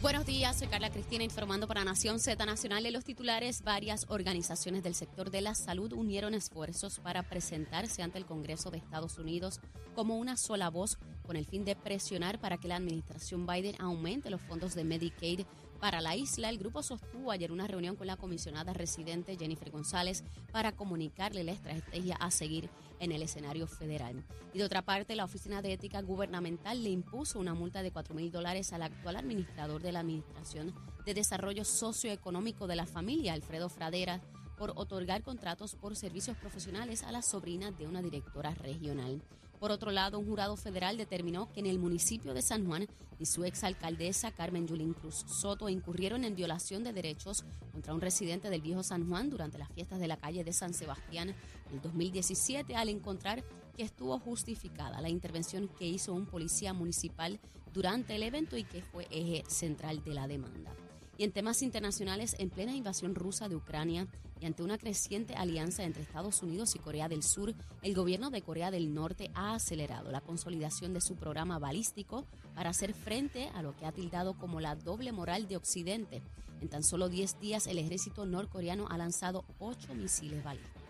Buenos días, soy Carla Cristina informando para Nación Z Nacional de los titulares. Varias organizaciones del sector de la salud unieron esfuerzos para presentarse ante el Congreso de Estados Unidos como una sola voz con el fin de presionar para que la administración Biden aumente los fondos de Medicaid para la isla. El grupo sostuvo ayer una reunión con la comisionada residente Jennifer González para comunicarle la estrategia a seguir en el escenario federal. Y de otra parte, la Oficina de Ética Gubernamental le impuso una multa de 4 mil dólares al actual administrador de la Administración de Desarrollo Socioeconómico de la Familia, Alfredo Fradera, por otorgar contratos por servicios profesionales a la sobrina de una directora regional. Por otro lado, un jurado federal determinó que en el municipio de San Juan y su exalcaldesa Carmen Yulín Cruz Soto incurrieron en violación de derechos contra un residente del viejo San Juan durante las fiestas de la calle de San Sebastián en el 2017 al encontrar que estuvo justificada la intervención que hizo un policía municipal durante el evento y que fue eje central de la demanda. Y en temas internacionales, en plena invasión rusa de Ucrania y ante una creciente alianza entre Estados Unidos y Corea del Sur, el gobierno de Corea del Norte ha acelerado la consolidación de su programa balístico para hacer frente a lo que ha tildado como la doble moral de Occidente. En tan solo 10 días, el ejército norcoreano ha lanzado ocho misiles balísticos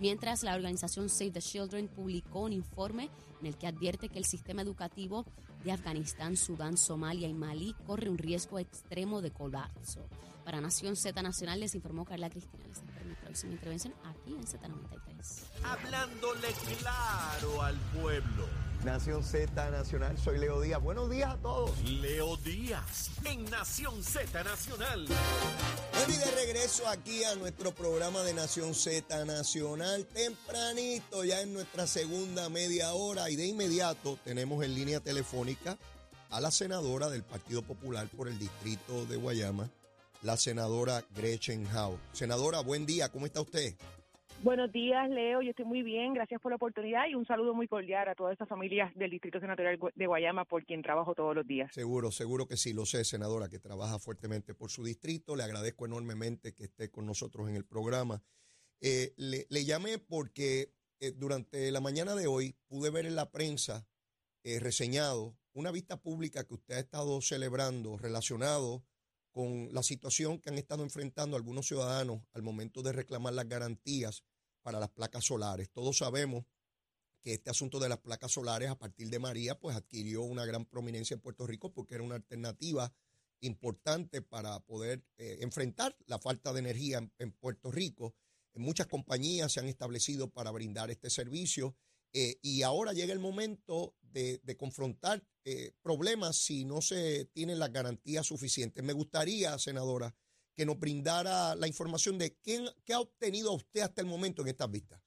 mientras la organización Save the Children publicó un informe en el que advierte que el sistema educativo de Afganistán, Sudán, Somalia y Malí corre un riesgo extremo de colapso. Para Nación Z Nacional les informó Carla Cristina. Les espero mi próxima intervención aquí en Z93. Hablándole claro al pueblo. Nación Z Nacional, soy Leo Díaz. Buenos días a todos. Leo Díaz en Nación Z Nacional. Bueno, y de regreso aquí a nuestro programa de Nación Z Nacional, tempranito, ya en nuestra segunda media hora, y de inmediato tenemos en línea telefónica a la senadora del Partido Popular por el distrito de Guayama, la senadora Gretchen Howe. Senadora, buen día, ¿cómo está usted? Buenos días, Leo. Yo estoy muy bien. Gracias por la oportunidad y un saludo muy cordial a todas estas familias del Distrito Senatorial de Guayama por quien trabajo todos los días. Seguro, seguro que sí, lo sé, senadora, que trabaja fuertemente por su distrito. Le agradezco enormemente que esté con nosotros en el programa. Eh, le, llamé porque eh, durante la mañana de hoy pude ver en la prensa eh, reseñado una vista pública que usted ha estado celebrando relacionado con la situación que han estado enfrentando algunos ciudadanos al momento de reclamar las garantías para las placas solares. Todos sabemos que este asunto de las placas solares a partir de María pues adquirió una gran prominencia en Puerto Rico porque era una alternativa importante para poder eh, enfrentar la falta de energía en, Puerto Rico. Muchas compañías se han establecido para brindar este servicio eh, y ahora llega el momento de, confrontar eh, problemas si no se tienen las garantías suficientes. Me gustaría, senadora, que nos brindara la información de qué, qué ha obtenido usted hasta el momento en estas vistas.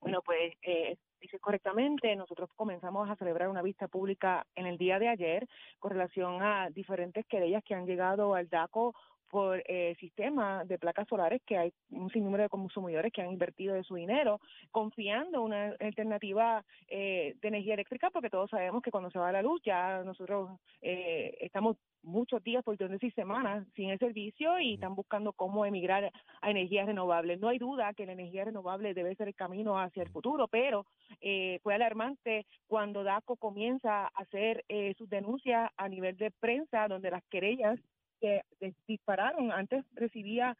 Bueno, pues eh, dice correctamente, nosotros comenzamos a celebrar una vista pública en el día de ayer con relación a diferentes querellas que han llegado al DACO por eh, sistema de placas solares que hay un sinnúmero de consumidores que han invertido de su dinero confiando en una alternativa eh, de energía eléctrica porque todos sabemos que cuando se va la luz ya nosotros eh, estamos muchos días, por no decir semanas, sin el servicio y están buscando cómo emigrar a energías renovables. No hay duda que la energía renovable debe ser el camino hacia el futuro, pero eh, fue alarmante cuando DACO comienza a hacer eh, sus denuncias a nivel de prensa, donde las querellas que dispararon. Antes recibía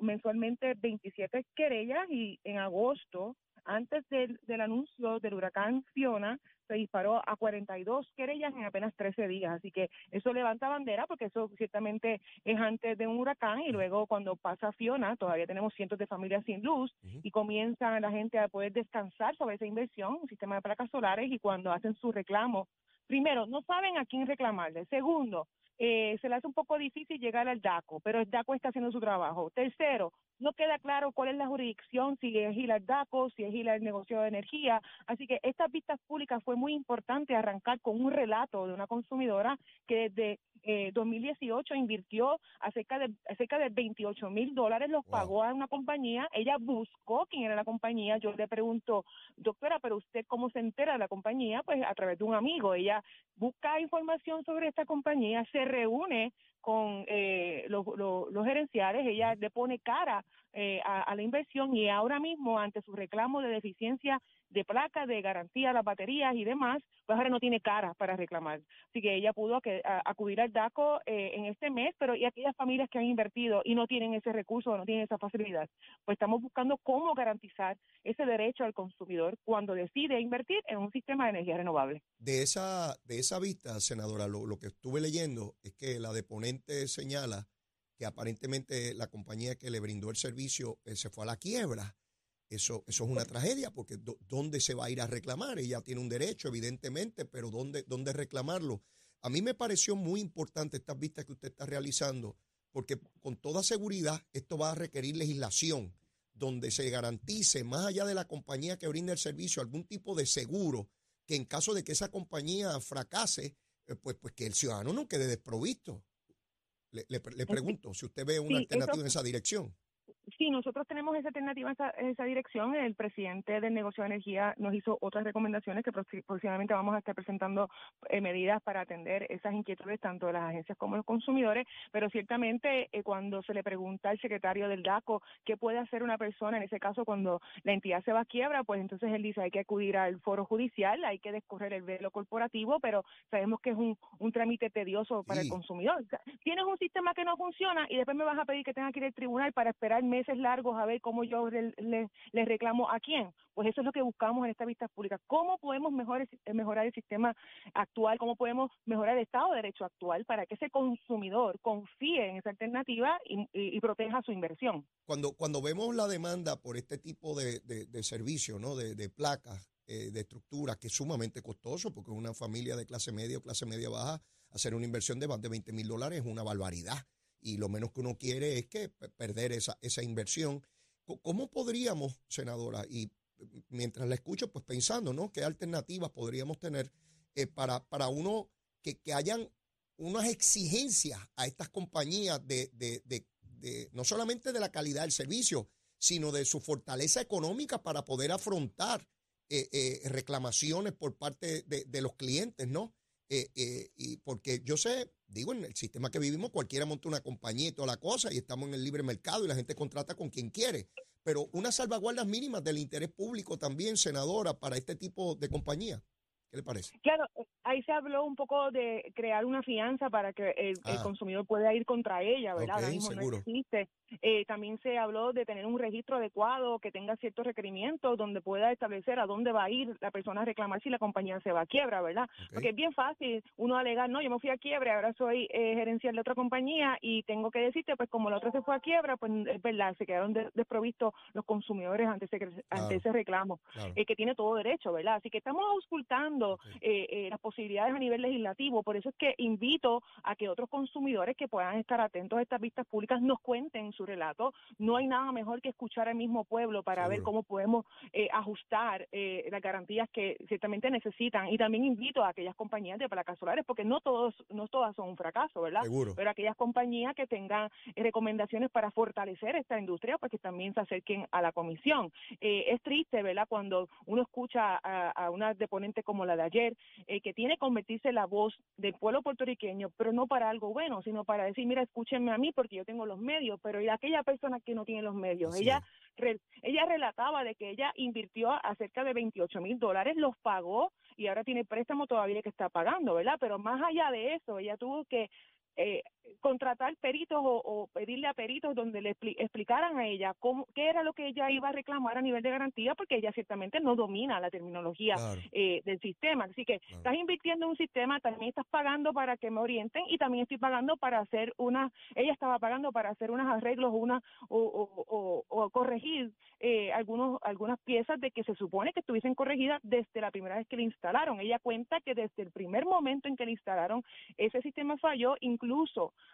mensualmente 27 querellas y en agosto, antes del, del anuncio del huracán Fiona, se disparó a 42 querellas en apenas 13 días. Así que eso levanta bandera porque eso ciertamente es antes de un huracán y luego cuando pasa Fiona todavía tenemos cientos de familias sin luz y comienza la gente a poder descansar sobre esa inversión, un sistema de placas solares y cuando hacen su reclamo, primero, no saben a quién reclamarle. Segundo, eh, se le hace un poco difícil llegar al DACO, pero el DACO está haciendo su trabajo. Tercero, no queda claro cuál es la jurisdicción, si es Gilar DACO, si es Gilar el negocio de energía. Así que estas vistas públicas fue muy importante arrancar con un relato de una consumidora que desde 2018 eh, invirtió acerca de, acerca de 28 mil dólares, los pagó a una compañía, ella buscó quién era la compañía, yo le pregunto, doctora, pero usted cómo se entera de la compañía? Pues a través de un amigo, ella busca información sobre esta compañía, se reúne con eh, los, los, gerenciales, ella le pone cara eh, a, la inversión y ahora mismo ante su reclamo de deficiencia de placa, de garantía las baterías y demás, pues ahora no tiene cara para reclamar. Así que ella pudo acudir al DACO eh, en este mes, pero y aquellas familias que han invertido y no tienen ese recurso, no tienen esa facilidad, pues estamos buscando cómo garantizar ese derecho al consumidor cuando decide invertir en un sistema de energía renovable. De esa, de esa vista, senadora, lo, lo que estuve leyendo es que la deponente señala que aparentemente la compañía que le brindó el servicio eh, se fue a la quiebra eso, eso es una tragedia porque ¿dónde se va a ir a reclamar? Ella tiene un derecho, evidentemente, pero ¿dónde, ¿dónde reclamarlo? A mí me pareció muy importante estas vistas que usted está realizando porque con toda seguridad esto va a requerir legislación donde se garantice, más allá de la compañía que brinda el servicio, algún tipo de seguro que en caso de que esa compañía fracase, eh, pues, pues que el ciudadano no quede desprovisto. Le, le, pregunto si usted ve una alternativa en esa dirección. Sí, nosotros tenemos esa alternativa en esa, dirección. El presidente del negocio de energía nos hizo otras recomendaciones que próximamente vamos a estar presentando eh, medidas para atender esas inquietudes tanto de las agencias como de los consumidores, pero ciertamente eh, cuando se le pregunta al secretario del DACO qué puede hacer una persona, en ese caso cuando la entidad se va a quiebra, pues entonces él dice hay que acudir al foro judicial, hay que descorrer el velo corporativo, pero sabemos que es un, trámite tedioso para el consumidor. tienes un sistema que no funciona y después me vas a pedir que tenga que ir al tribunal para esperar meses largos a ver cómo yo le, reclamo a quién. Pues eso es lo que buscamos en esta vista pública. ¿Cómo podemos mejorar, el sistema actual? ¿Cómo podemos mejorar el Estado de Derecho actual para que ese consumidor confíe en esa alternativa y, proteja su inversión? Cuando, cuando vemos la demanda por este tipo de, de, servicio, ¿no? de, placas, eh, de estructuras, que es sumamente costoso, porque una familia de clase media o clase media baja, hacer una inversión de más de 20 mil dólares es una barbaridad y lo menos que uno quiere es que perder esa, esa inversión. ¿Cómo podríamos, senadora, y mientras la escucho, pues pensando, ¿no? ¿Qué alternativas podríamos tener eh, para, para uno que, que, hayan unas exigencias a estas compañías de, de, de, no solamente de la calidad del servicio, sino de su fortaleza económica para poder afrontar eh, eh, reclamaciones por parte de, los clientes, ¿no? Y porque yo sé, digo, en el sistema que vivimos, cualquiera monta una compañía y toda la cosa, y estamos en el libre mercado y la gente contrata con quien quiere. Pero unas salvaguardas mínimas del interés público también, senadora, para este tipo de compañía. ¿Qué le parece? Claro, ahí se habló un poco de crear una fianza para que el, ah. consumidor pueda ir contra ella, ¿verdad? Ahora mismo no existe. Eh, también se habló de tener un registro adecuado que tenga ciertos requerimientos donde pueda establecer a dónde va a ir la persona a reclamar si la compañía se va a quiebra, ¿verdad? Porque es bien fácil uno alegar, no, yo me fui a quiebra, ahora soy eh, gerencial de otra compañía y tengo que decirte, pues como la otra se fue a quiebra, pues es verdad, se quedaron desprovistos los consumidores ante ese, ante ese reclamo, eh, que tiene todo derecho, ¿verdad? Así que estamos auscultando eh, las posibilidades a nivel legislativo, por eso es que invito a que otros consumidores que puedan estar atentos a estas vistas públicas nos cuenten su relato. No hay nada mejor que escuchar al mismo pueblo para ver cómo podemos eh, ajustar eh, las garantías que ciertamente necesitan. Y también invito a aquellas compañías de placas solares, porque no todos, no todas son un fracaso, ¿verdad? Pero aquellas compañías que tengan recomendaciones para fortalecer esta industria, pues que también se acerquen a la comisión. Eh, es triste, ¿verdad? Cuando uno escucha a, a, una deponente como la de ayer, que tiene que convertirse en la voz del pueblo puertorriqueño, pero no para algo bueno, sino para decir, mira, escúchenme a mí porque yo tengo los medios, pero aquella persona que no tiene los medios. ella, ella relataba de que ella invirtió a cerca de 28 mil dólares, los pagó y ahora tiene préstamo todavía que está pagando, ¿verdad? Pero más allá de eso, ella tuvo que eh, contratar peritos o, pedirle a peritos donde le explicaran a ella cómo, qué era lo que ella iba a reclamar a nivel de garantía, porque ella ciertamente no domina la terminología eh, del sistema. Así que estás invirtiendo en un sistema, también estás pagando para que me orienten y también estoy pagando para hacer una, ella estaba pagando para hacer unos arreglos una, o, o, corregir eh, algunos, algunas piezas de que se supone que estuviesen corregidas desde la primera vez que le instalaron. Ella cuenta que desde el primer momento en que le instalaron ese sistema falló, incluso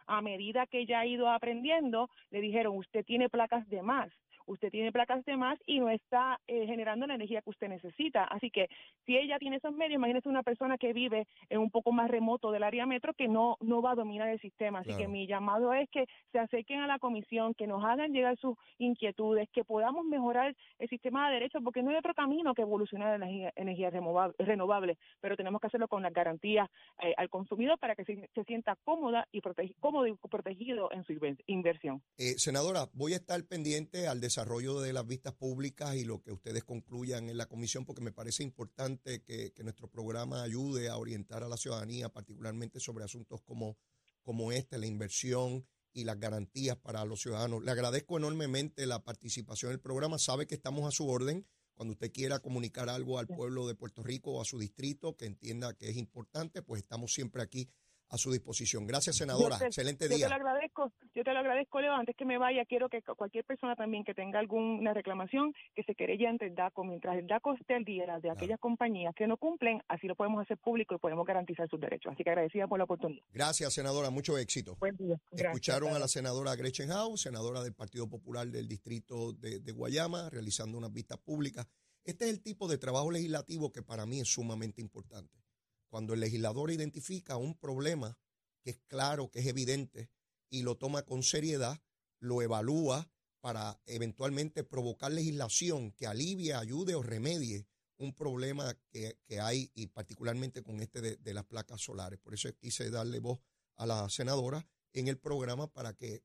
A medida que ella ha ido aprendiendo, le dijeron, usted tiene placas de más usted tiene placas de más y no está eh, generando la energía que usted necesita. Así que si ella tiene esos medios, imagínese una persona que vive en un poco más remoto del área metro que no, no va a dominar el sistema. Así que mi llamado es que se acerquen a la comisión, que nos hagan llegar sus inquietudes, que podamos mejorar el sistema de derechos, porque no hay otro camino que evolucionar la energía, energía renovable, pero tenemos que hacerlo con las garantías eh, al consumidor para que se, sienta cómoda y cómodo y protegido en su inversión. Eh, senadora, voy a estar pendiente al desarrollo desarrollo de las vistas públicas y lo que ustedes concluyan en la comisión, porque me parece importante que, nuestro programa ayude a orientar a la ciudadanía, particularmente sobre asuntos como, como este, la inversión y las garantías para los ciudadanos. Le agradezco enormemente la participación en el programa. Sabe que estamos a su orden. Cuando usted quiera comunicar algo al pueblo de Puerto Rico o a su distrito que entienda que es importante, pues estamos siempre aquí a su disposición. Gracias, senadora. Excelente día. Yo te lo agradezco, yo te lo agradezco, Leo. Antes que me vaya, quiero que cualquier persona también que tenga alguna reclamación, que se querella ante el DACO. Mientras el DACO esté al día de aquellas compañías que no cumplen, así lo podemos hacer público y podemos garantizar sus derechos. Así que agradecida por la oportunidad. Gracias, senadora. Mucho éxito. Buen día. Escucharon a la senadora Gretchen House, senadora del Partido Popular del Distrito de, de Guayama, realizando unas vistas públicas. Este es el tipo de trabajo legislativo que para mí es sumamente importante. Cuando el legislador identifica un problema que es claro, que es evidente, y lo toma con seriedad, lo evalúa para eventualmente provocar legislación que alivie, ayude o remedie un problema que, hay, y particularmente con este de, las placas solares. Por eso quise darle voz a la senadora en el programa para que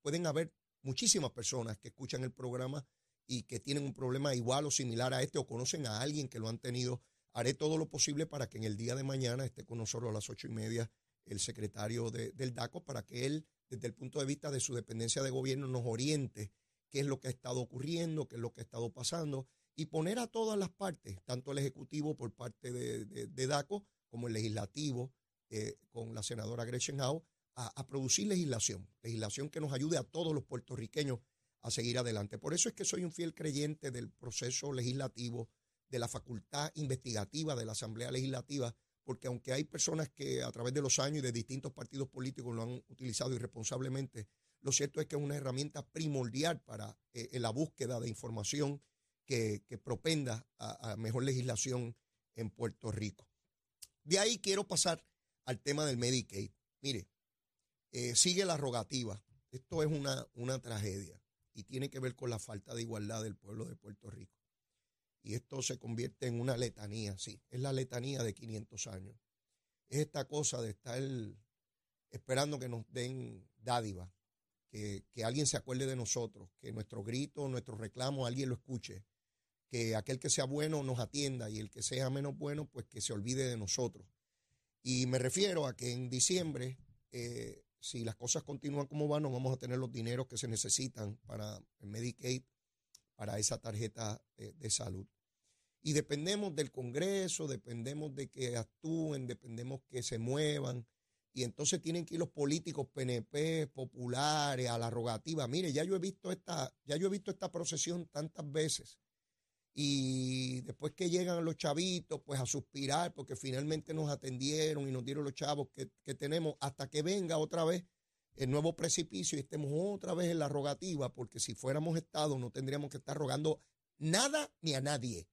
pueden haber muchísimas personas que escuchan el programa y que tienen un problema igual o similar a este o conocen a alguien que lo han tenido. Haré todo lo posible para que en el día de mañana esté con nosotros a las ocho y media el secretario del DACO, para que él, desde el punto de vista de su dependencia de gobierno, nos oriente qué es lo que ha estado ocurriendo, qué es lo que ha estado pasando, y poner a todas las partes, tanto el Ejecutivo por parte de, DACO como el Legislativo, eh, con la senadora Gretchen Howe, a, a producir legislación, legislación que nos ayude a todos los puertorriqueños a seguir adelante. Por eso es que soy un fiel creyente del proceso legislativo, de la facultad investigativa de la Asamblea Legislativa, porque aunque hay personas que a través de los años y de distintos partidos políticos lo han utilizado irresponsablemente, lo cierto es que es una herramienta primordial para eh, la búsqueda de información que, propenda a, mejor legislación en Puerto Rico. De ahí quiero pasar al tema del Medicaid. Mire, eh, sigue la rogativa. Esto es una, una tragedia y tiene que ver con la falta de igualdad del pueblo de Puerto Rico y esto se convierte en una letanía, sí, es la letanía de 500 años. Es esta cosa de estar esperando que nos den dádiva, que, alguien se acuerde de nosotros, que nuestro grito, nuestro reclamo, alguien lo escuche, que aquel que sea bueno nos atienda y el que sea menos bueno, pues que se olvide de nosotros. Y me refiero a que en diciembre, eh, si las cosas continúan como van, no vamos a tener los dineros que se necesitan para el Medicaid para esa tarjeta de salud. Y dependemos del Congreso, dependemos de que actúen, dependemos que se muevan. Y entonces tienen que ir los políticos PNP, populares, a la rogativa. Mire, ya yo he visto esta, ya yo he visto esta procesión tantas veces. Y después que llegan los chavitos, pues a suspirar, porque finalmente nos atendieron y nos dieron los chavos que tenemos, hasta que venga otra vez el nuevo precipicio y estemos otra vez en la rogativa, porque si fuéramos Estado no tendríamos que estar rogando nada ni a nadie.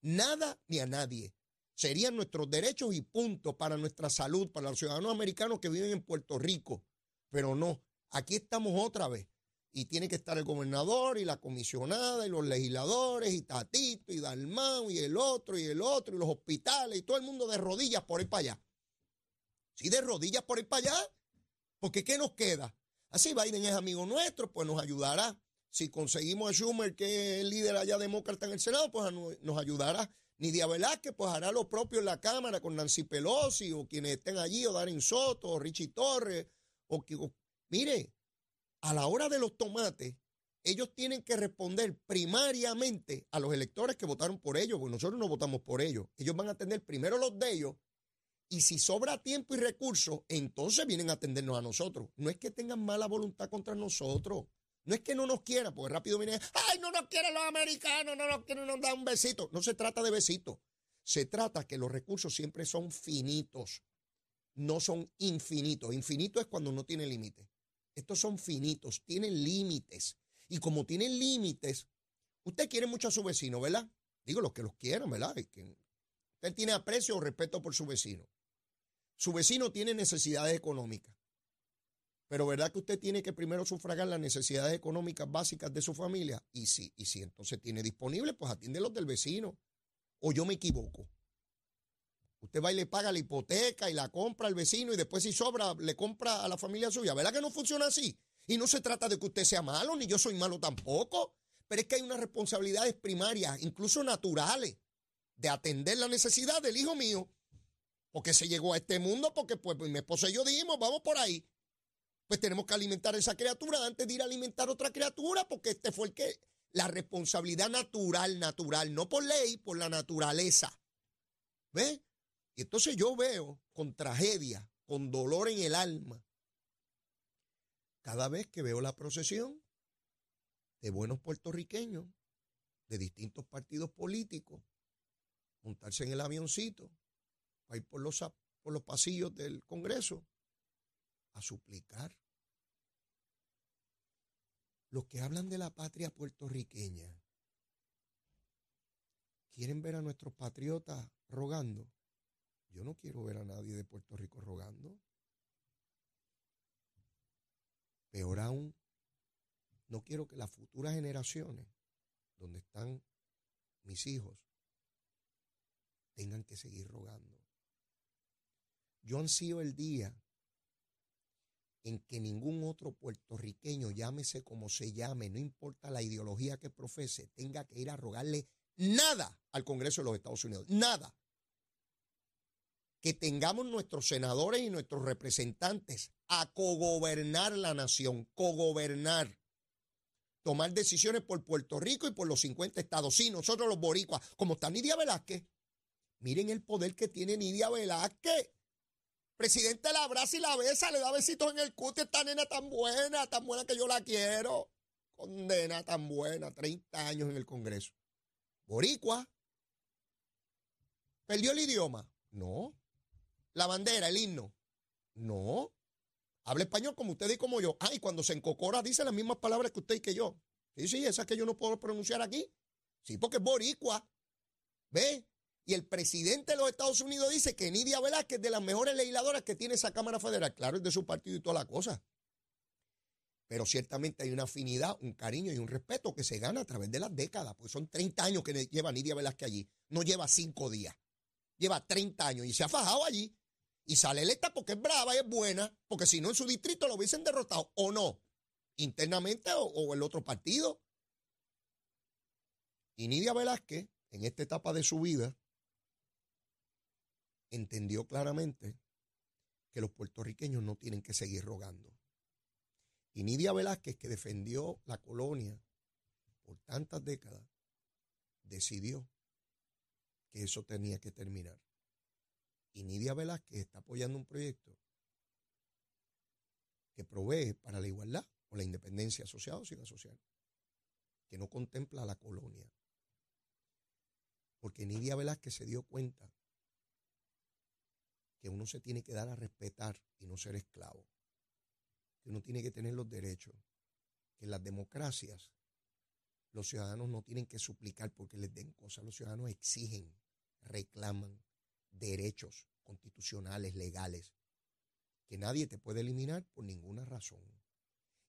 Nada ni a nadie. Serían nuestros derechos y punto para nuestra salud, para los ciudadanos americanos que viven en Puerto Rico. Pero no, aquí estamos otra vez. Y tiene que estar el gobernador y la comisionada y los legisladores y Tatito y Dalmau y el otro y el otro y los hospitales y todo el mundo de rodillas por ir para allá. Si de rodillas por ir para allá, porque ¿qué nos queda? Así Biden es amigo nuestro, pues nos ayudará. Si conseguimos a Schumer, que es el líder allá demócrata en el Senado, pues nos ayudará. Nidia Velázquez, pues hará lo propio en la Cámara con Nancy Pelosi o quienes estén allí, o Darren Soto, o Richie Torres. O, mire, a la hora de los tomates, ellos tienen que responder primariamente a los electores que votaron por ellos, porque nosotros no votamos por ellos. Ellos van a atender primero los de ellos y si sobra tiempo y recursos, entonces vienen a atendernos a nosotros. No es que tengan mala voluntad contra nosotros. No es que no nos quieran, porque rápido vienen, ay, no nos quieren los americanos, no nos quieren, nos dan un besito. No se trata de besito. Se trata que los recursos siempre son finitos. no son infinitos. Infinito es cuando no tiene límites. Estos son finitos, tienen límites. Y como tienen límites, usted quiere mucho a su vecino, ¿verdad? Digo, los que los quieran, ¿verdad? usted tiene aprecio o respeto por su vecino. Su vecino tiene necesidades económicas. Pero ¿verdad que usted tiene que primero sufragar las necesidades económicas básicas de su familia? Y si, y si entonces tiene disponible, pues atiende los del vecino. O yo me equivoco. Usted va y le paga la hipoteca y la compra al vecino y después si sobra le compra a la familia suya. ¿Verdad que no funciona así? Y no se trata de que usted sea malo, ni yo soy malo tampoco. Pero es que hay unas responsabilidades primarias, incluso naturales, de atender la necesidad del hijo mío. Porque se llegó a este mundo, porque pues mi esposa y yo dijimos, vamos por ahí. Pues tenemos que alimentar a esa criatura antes de ir a alimentar a otra criatura, porque este fue el que, la responsabilidad natural, natural, no por ley, por la naturaleza. ¿Ve? Y entonces yo veo con tragedia, con dolor en el alma, cada vez que veo la procesión de buenos puertorriqueños de distintos partidos políticos montarse en el avioncito para por los, por los pasillos del Congreso a suplicar. Los que hablan de la patria puertorriqueña quieren ver a nuestros patriotas rogando. Yo no quiero ver a nadie de Puerto Rico rogando. Peor aún, no quiero que las futuras generaciones, donde están mis hijos, tengan que seguir rogando. Yo ansío el día en que ningún otro puertorriqueño, llámese como se llame, no importa la ideología que profese, tenga que ir a rogarle nada al Congreso de los Estados Unidos. Nada que tengamos nuestros senadores y nuestros representantes a cogobernar la nación, cogobernar, tomar decisiones por Puerto Rico y por los 50 estados. Sí, nosotros los boricuas, como está Nidia Velázquez, miren el poder que tiene Nidia Velázquez. Presidente la abraza y la besa, le da besitos en el cutis, esta nena tan buena, tan buena que yo la quiero. Condena tan buena, 30 años en el Congreso. Boricua. ¿Perdió el idioma? No. La bandera, el himno. No. Habla español como usted y como yo. Ah, y cuando se encocora dice las mismas palabras que usted y que yo. Sí, sí, esas que yo no puedo pronunciar aquí. Sí, porque es boricua. ¿Ve? Y el presidente de los Estados Unidos dice que Nidia Velázquez es de las mejores legisladoras que tiene esa Cámara Federal. Claro, es de su partido y toda la cosa. Pero ciertamente hay una afinidad, un cariño y un respeto que se gana a través de las décadas, porque son 30 años que lleva Nidia Velázquez allí. No lleva 5 días. Lleva 30 años y se ha fajado allí. Y sale electa porque es brava y es buena, porque si no en su distrito lo hubiesen derrotado, o no, internamente o, el otro partido. Y Nidia Velázquez, en esta etapa de su vida, entendió claramente que los puertorriqueños no tienen que seguir rogando. Y Nidia Velázquez, que defendió la colonia por tantas décadas, decidió que eso tenía que terminar. Y Nidia Velázquez está apoyando un proyecto que provee para la igualdad o la independencia social o sin social, que no contempla la colonia. Porque Nidia Velázquez se dio cuenta que uno se tiene que dar a respetar y no ser esclavo, que uno tiene que tener los derechos, que en las democracias los ciudadanos no tienen que suplicar porque les den cosas, los ciudadanos exigen, reclaman, derechos constitucionales, legales, que nadie te puede eliminar por ninguna razón.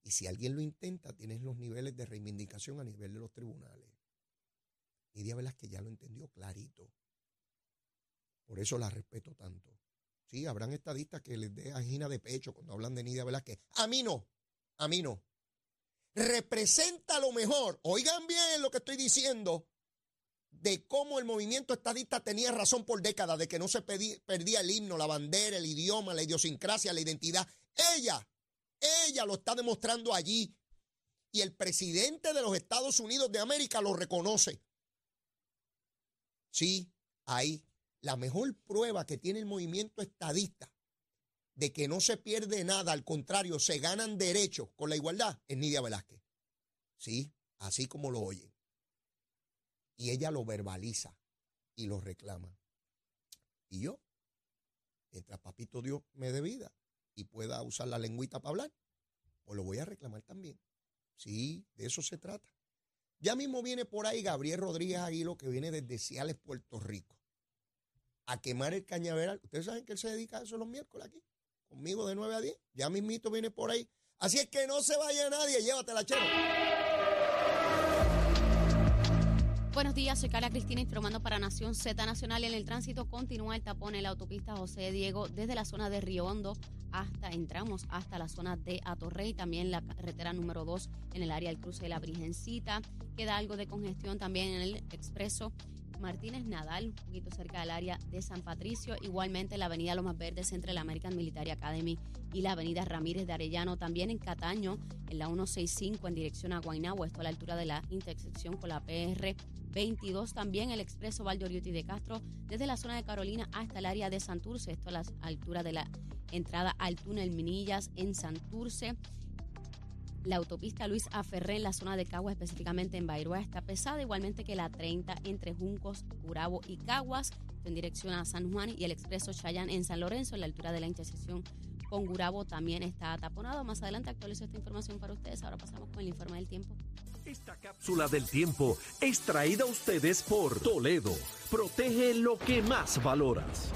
Y si alguien lo intenta, tienes los niveles de reivindicación a nivel de los tribunales. Nidia que ya lo entendió clarito. Por eso la respeto tanto. Sí, habrán estadistas que les dé angina de pecho cuando hablan de Nidia Velázquez. A mí no, a mí no. Representa lo mejor. Oigan bien lo que estoy diciendo de cómo el movimiento estadista tenía razón por décadas de que no se perdía el himno, la bandera, el idioma, la idiosincrasia, la identidad. Ella, ella lo está demostrando allí. Y el presidente de los Estados Unidos de América lo reconoce. Sí, ahí. La mejor prueba que tiene el movimiento estadista de que no se pierde nada, al contrario, se ganan derechos con la igualdad, es Nidia Velázquez. Sí, así como lo oyen y ella lo verbaliza y lo reclama. Y yo mientras papito Dios me dé vida y pueda usar la lengüita para hablar, pues lo voy a reclamar también. Sí, de eso se trata. Ya mismo viene por ahí Gabriel Rodríguez Aguilo, que viene desde Ciales, Puerto Rico, a quemar el cañaveral. Ustedes saben que él se dedica a eso los miércoles aquí, conmigo de 9 a 10. Ya mismito viene por ahí. Así es que no se vaya nadie, llévatela, chero. Buenos días, soy Carla Cristina informando para Nación Z Nacional. En el tránsito continúa el tapón en la autopista José Diego desde la zona de Río Hondo hasta, entramos hasta la zona de Atorrey, también la carretera número 2 en el área del cruce de la Virgencita. Queda algo de congestión también en el expreso Martínez Nadal, un poquito cerca del área de San Patricio. Igualmente la avenida Lomas Verdes entre la American Military Academy y la avenida Ramírez de Arellano. También en Cataño, en la 165 en dirección a Guaynabo, esto a la altura de la intersección con la PR 22. También el expreso Valdoriuti de Castro desde la zona de Carolina hasta el área de Santurce, esto a la altura de la entrada al túnel Minillas en Santurce. La autopista Luis Aferré en la zona de Caguas, específicamente en Bairoa, está pesada, igualmente que la 30 entre Juncos, Curabo y Caguas, en dirección a San Juan, y el expreso Chayán en San Lorenzo, en la altura de la intersección con Gurabo, también está taponado. Más adelante actualizo esta información para ustedes. Ahora pasamos con el informe del tiempo. Esta cápsula del tiempo es traída a ustedes por Toledo. Protege lo que más valoras.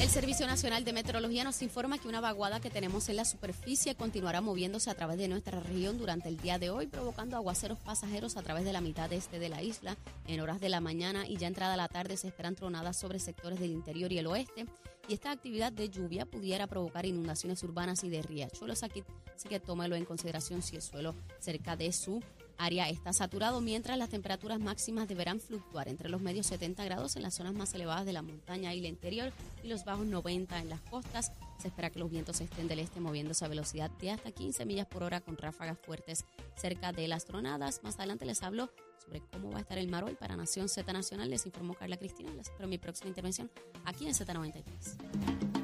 El Servicio Nacional de Meteorología nos informa que una vaguada que tenemos en la superficie continuará moviéndose a través de nuestra región durante el día de hoy, provocando aguaceros pasajeros a través de la mitad este de la isla. En horas de la mañana y ya entrada la tarde se esperan tronadas sobre sectores del interior y el oeste. Y esta actividad de lluvia pudiera provocar inundaciones urbanas y de riachuelos. Aquí, así que tómelo en consideración si el suelo cerca de su área está saturado, mientras las temperaturas máximas deberán fluctuar entre los medios 70 grados en las zonas más elevadas de la montaña y el interior y los bajos 90 en las costas. Se espera que los vientos estén del este moviéndose a velocidad de hasta 15 millas por hora con ráfagas fuertes cerca de las tronadas. Más adelante les hablo sobre cómo va a estar el mar hoy para Nación Z Nacional. Les informó Carla Cristina. Les espero mi próxima intervención aquí en Z93.